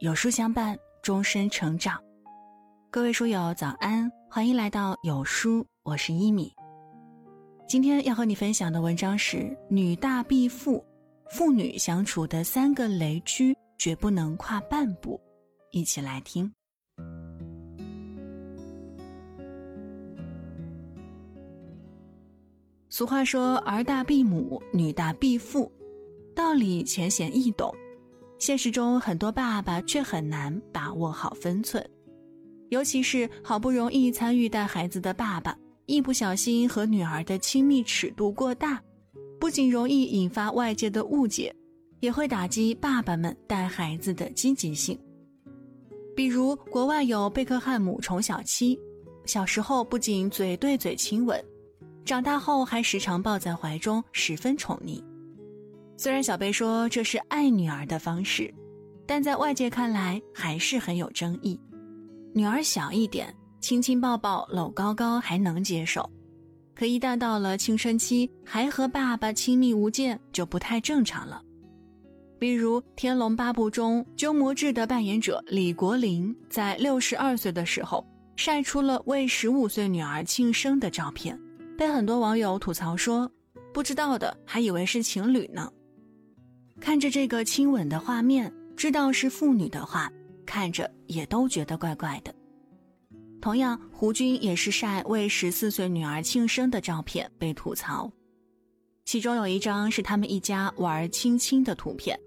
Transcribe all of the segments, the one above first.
有书相伴，终身成长。各位书友早安，欢迎来到有书，我是一米。今天要和你分享的文章是“女大必富”，父女相处的三个雷区，绝不能跨半步。一起来听。俗话说：“儿大必母，女大必父”，道理浅显易懂。现实中，很多爸爸却很难把握好分寸，尤其是好不容易参与带孩子的爸爸，一不小心和女儿的亲密尺度过大，不仅容易引发外界的误解，也会打击爸爸们带孩子的积极性。比如，国外有贝克汉姆宠小七，小时候不仅嘴对嘴亲吻，长大后还时常抱在怀中，十分宠溺。虽然小贝说这是爱女儿的方式，但在外界看来还是很有争议。女儿小一点，亲亲抱抱搂高高还能接受，可一旦到了青春期，还和爸爸亲密无间，就不太正常了。比如《天龙八部》中鸠摩智的扮演者李国林，在六十二岁的时候晒出了为十五岁女儿庆生的照片，被很多网友吐槽说，不知道的还以为是情侣呢。看着这个亲吻的画面，知道是父女的话，看着也都觉得怪怪的。同样，胡军也是晒为十四岁女儿庆生的照片被吐槽，其中有一张是他们一家玩亲亲的图片，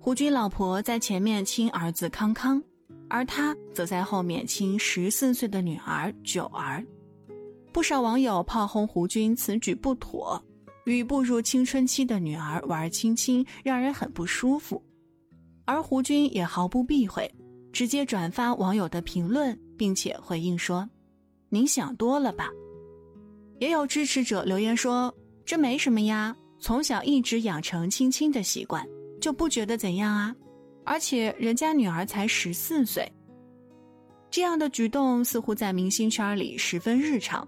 胡军老婆在前面亲儿子康康，而他则在后面亲十四岁的女儿九儿。不少网友炮轰胡军此举不妥。与步入青春期的女儿玩亲亲，让人很不舒服。而胡军也毫不避讳，直接转发网友的评论，并且回应说：“您想多了吧？”也有支持者留言说：“这没什么呀，从小一直养成亲亲的习惯，就不觉得怎样啊。而且人家女儿才十四岁，这样的举动似乎在明星圈里十分日常。”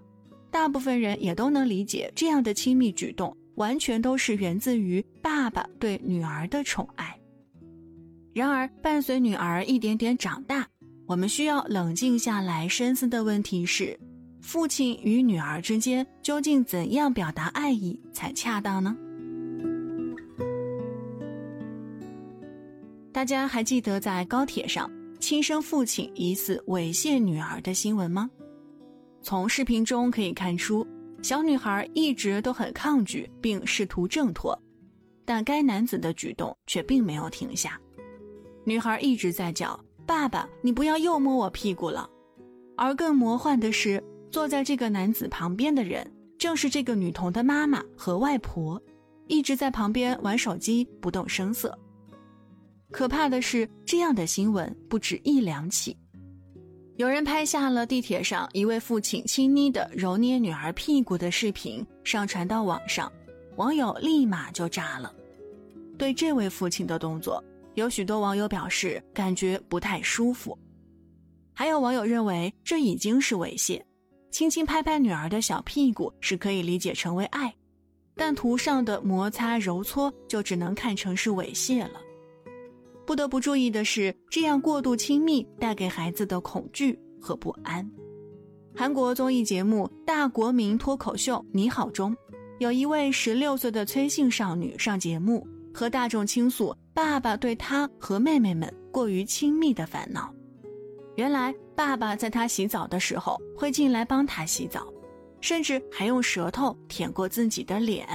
大部分人也都能理解，这样的亲密举动完全都是源自于爸爸对女儿的宠爱。然而，伴随女儿一点点长大，我们需要冷静下来深思的问题是：父亲与女儿之间究竟怎样表达爱意才恰当呢？大家还记得在高铁上亲生父亲疑似猥亵女儿的新闻吗？从视频中可以看出，小女孩一直都很抗拒，并试图挣脱，但该男子的举动却并没有停下。女孩一直在叫：“爸爸，你不要又摸我屁股了。”而更魔幻的是，坐在这个男子旁边的人，正是这个女童的妈妈和外婆，一直在旁边玩手机，不动声色。可怕的是，这样的新闻不止一两起。有人拍下了地铁上一位父亲亲昵的揉捏女儿屁股的视频，上传到网上，网友立马就炸了。对这位父亲的动作，有许多网友表示感觉不太舒服，还有网友认为这已经是猥亵。轻轻拍拍女儿的小屁股是可以理解成为爱，但图上的摩擦揉搓就只能看成是猥亵了。不得不注意的是，这样过度亲密带给孩子的恐惧和不安。韩国综艺节目《大国民脱口秀你好》中，有一位十六岁的崔姓少女上节目，和大众倾诉爸爸对她和妹妹们过于亲密的烦恼。原来，爸爸在她洗澡的时候会进来帮她洗澡，甚至还用舌头舔过自己的脸。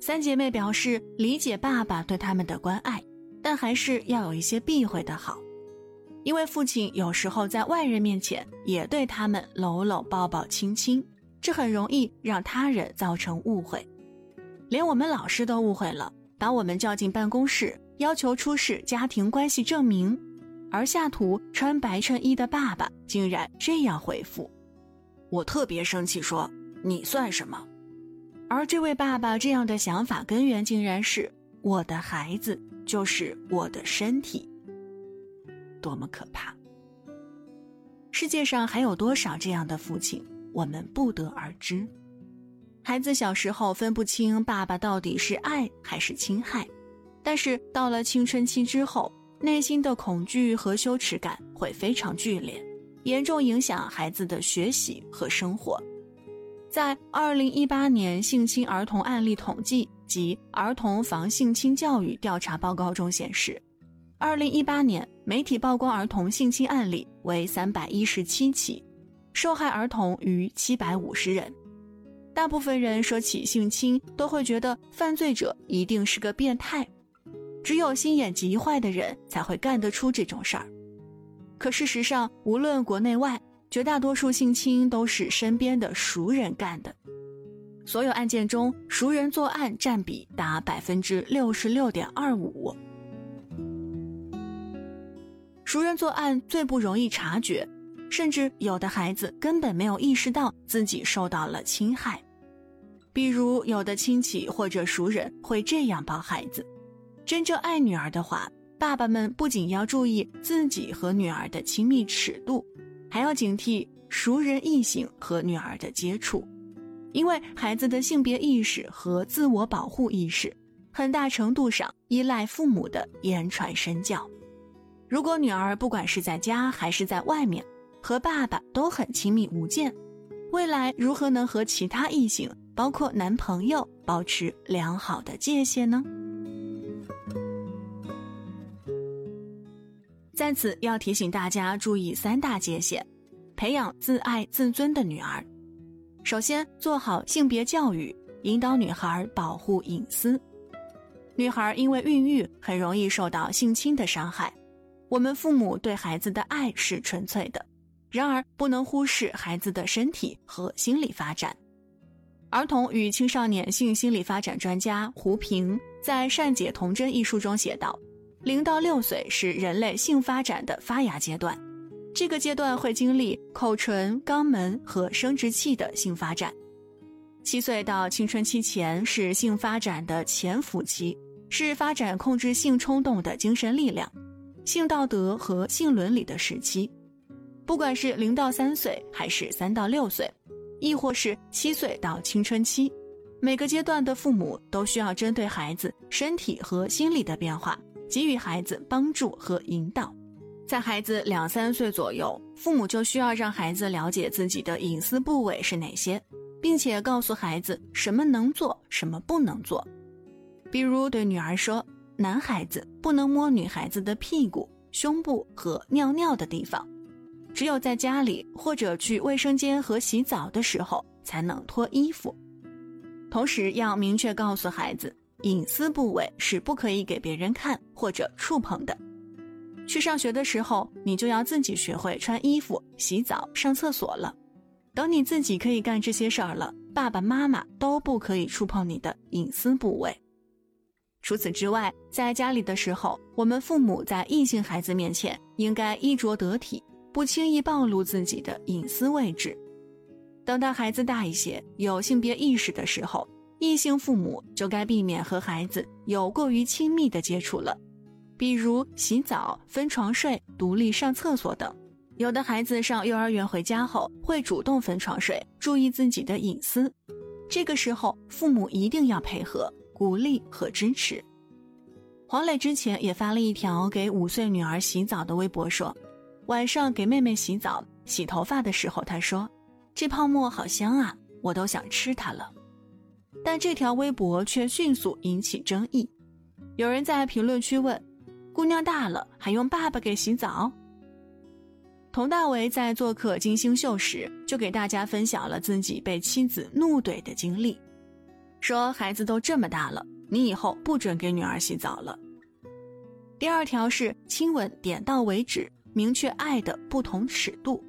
三姐妹表示理解爸爸对他们的关爱。但还是要有一些避讳的好，因为父亲有时候在外人面前也对他们搂搂抱抱亲亲，这很容易让他人造成误会，连我们老师都误会了，把我们叫进办公室，要求出示家庭关系证明，而下图穿白衬衣的爸爸竟然这样回复，我特别生气，说你算什么？而这位爸爸这样的想法根源竟然是我的孩子。就是我的身体，多么可怕！世界上还有多少这样的父亲，我们不得而知。孩子小时候分不清爸爸到底是爱还是侵害，但是到了青春期之后，内心的恐惧和羞耻感会非常剧烈，严重影响孩子的学习和生活。在二零一八年性侵儿童案例统计及儿童防性侵教育调查报告中显示，二零一八年媒体曝光儿童性侵案例为三百一十七起，受害儿童逾七百五十人。大部分人说起性侵，都会觉得犯罪者一定是个变态，只有心眼极坏的人才会干得出这种事儿。可事实上，无论国内外，绝大多数性侵都是身边的熟人干的。所有案件中，熟人作案占比达百分之六十六点二五。熟人作案最不容易察觉。甚至有的孩子根本没有意识到自己受到了侵害，比如有的亲戚或者熟人会这样抱孩子：真正爱女儿的话，爸爸们不仅要注意自己和女儿的亲密尺度，还要警惕熟人异性和女儿的接触，因为孩子的性别意识和自我保护意识，很大程度上依赖父母的言传身教。如果女儿不管是在家还是在外面，和爸爸都很亲密无间，未来如何能和其他异性，包括男朋友，保持良好的界限呢？在此要提醒大家注意三大界限，培养自爱自尊的女儿。首先，做好性别教育，引导女孩保护隐私。女孩因为孕育很容易受到性侵的伤害，我们父母对孩子的爱是纯粹的。然而，不能忽视孩子的身体和心理发展。儿童与青少年性心理发展专家胡平在《善解童真》一书中写道：“零到六岁是人类性发展的发芽阶段，这个阶段会经历口唇、肛门和生殖器的性发展。七岁到青春期前是性发展的潜伏期，是发展控制性冲动的精神力量、性道德和性伦理的时期。”不管是零到三岁，还是三到六岁，亦或是七岁到青春期，每个阶段的父母都需要针对孩子身体和心理的变化，给予孩子帮助和引导。在孩子两三岁左右，父母就需要让孩子了解自己的隐私部位是哪些，并且告诉孩子什么能做，什么不能做。比如对女儿说，男孩子不能摸女孩子的屁股、胸部和尿尿的地方。只有在家里或者去卫生间和洗澡的时候才能脱衣服，同时要明确告诉孩子，隐私部位是不可以给别人看或者触碰的。去上学的时候，你就要自己学会穿衣服、洗澡、上厕所了。等你自己可以干这些事儿了，爸爸妈妈都不可以触碰你的隐私部位。除此之外，在家里的时候，我们父母在异性孩子面前应该衣着得体。不轻易暴露自己的隐私位置。等到孩子大一些，有性别意识的时候，异性父母就该避免和孩子有过于亲密的接触了，比如洗澡、分床睡、独立上厕所等。有的孩子上幼儿园回家后会主动分床睡，注意自己的隐私，这个时候父母一定要配合、鼓励和支持。黄磊之前也发了一条给五岁女儿洗澡的微博，说。晚上给妹妹洗澡、洗头发的时候，他说：“这泡沫好香啊，我都想吃它了。”但这条微博却迅速引起争议。有人在评论区问：“姑娘大了还用爸爸给洗澡？”佟大为在做客金星秀时，就给大家分享了自己被妻子怒怼的经历，说：“孩子都这么大了，你以后不准给女儿洗澡了。”第二条是亲吻点到为止。明确爱的不同尺度，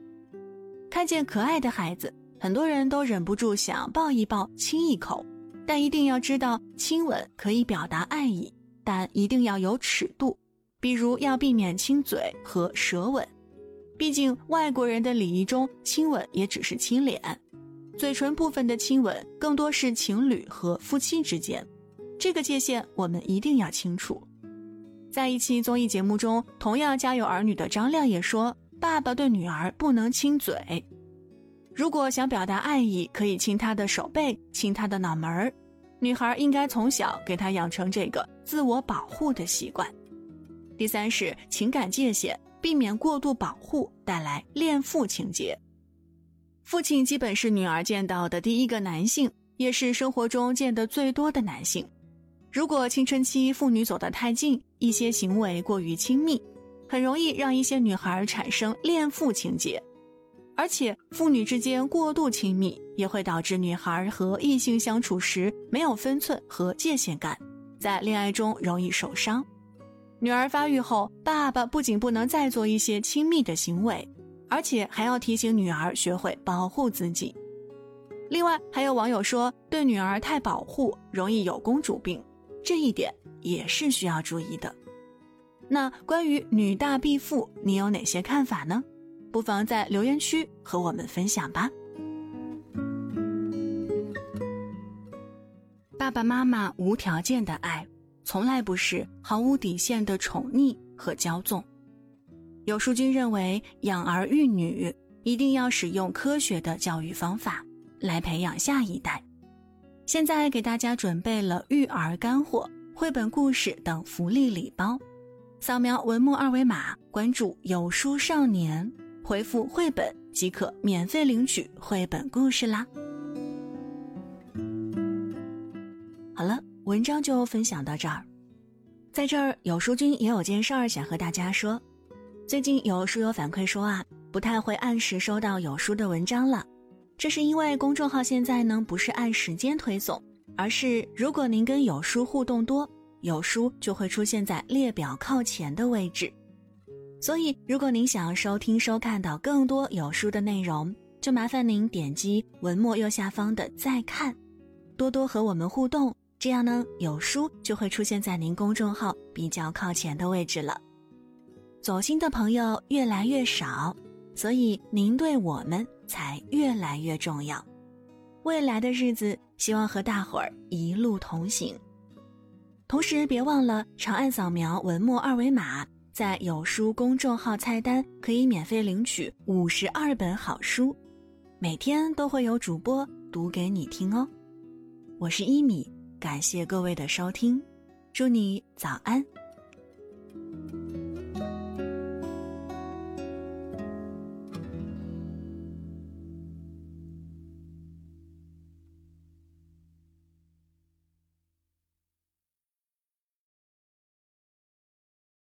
看见可爱的孩子，很多人都忍不住想抱一抱、亲一口，但一定要知道，亲吻可以表达爱意，但一定要有尺度，比如要避免亲嘴和舌吻。毕竟外国人的礼仪中，亲吻也只是亲脸，嘴唇部分的亲吻更多是情侣和夫妻之间，这个界限我们一定要清楚。在一期综艺节目中，同样家有儿女的张亮也说：“爸爸对女儿不能亲嘴，如果想表达爱意，可以亲她的手背，亲她的脑门儿。女孩应该从小给她养成这个自我保护的习惯。”第三是情感界限，避免过度保护带来恋父情节。父亲基本是女儿见到的第一个男性，也是生活中见得最多的男性。如果青春期父女走得太近，一些行为过于亲密，很容易让一些女孩产生恋父情节。而且，父女之间过度亲密，也会导致女孩和异性相处时没有分寸和界限感，在恋爱中容易受伤。女儿发育后，爸爸不仅不能再做一些亲密的行为，而且还要提醒女儿学会保护自己。另外，还有网友说，对女儿太保护，容易有公主病。这一点也是需要注意的。那关于女大必富，你有哪些看法呢？不妨在留言区和我们分享吧。爸爸妈妈无条件的爱，从来不是毫无底线的宠溺和骄纵。有书君认为，养儿育女一定要使用科学的教育方法来培养下一代。现在给大家准备了育儿干货、绘本故事等福利礼包，扫描文末二维码关注“有书少年”，回复“绘本”即可免费领取绘本故事啦。文章就分享到这儿。在这儿，有书君也有件事儿想和大家说，最近有书友反馈说啊，不太会按时收到有书的文章了。这是因为公众号现在呢不是按时间推送，而是如果您跟有书互动多，有书就会出现在列表靠前的位置。所以，如果您想要收听、收看到更多有书的内容，就麻烦您点击文末右下方的再看，多多和我们互动，这样呢有书就会出现在您公众号比较靠前的位置了。走心的朋友越来越少，所以您对我们。才越来越重要。未来的日子，希望和大伙儿一路同行。同时，别忘了长按扫描文末二维码，在有书公众号菜单可以免费领取五十二本好书，每天都会有主播读给你听哦。我是一米，感谢各位的收听，祝你早安。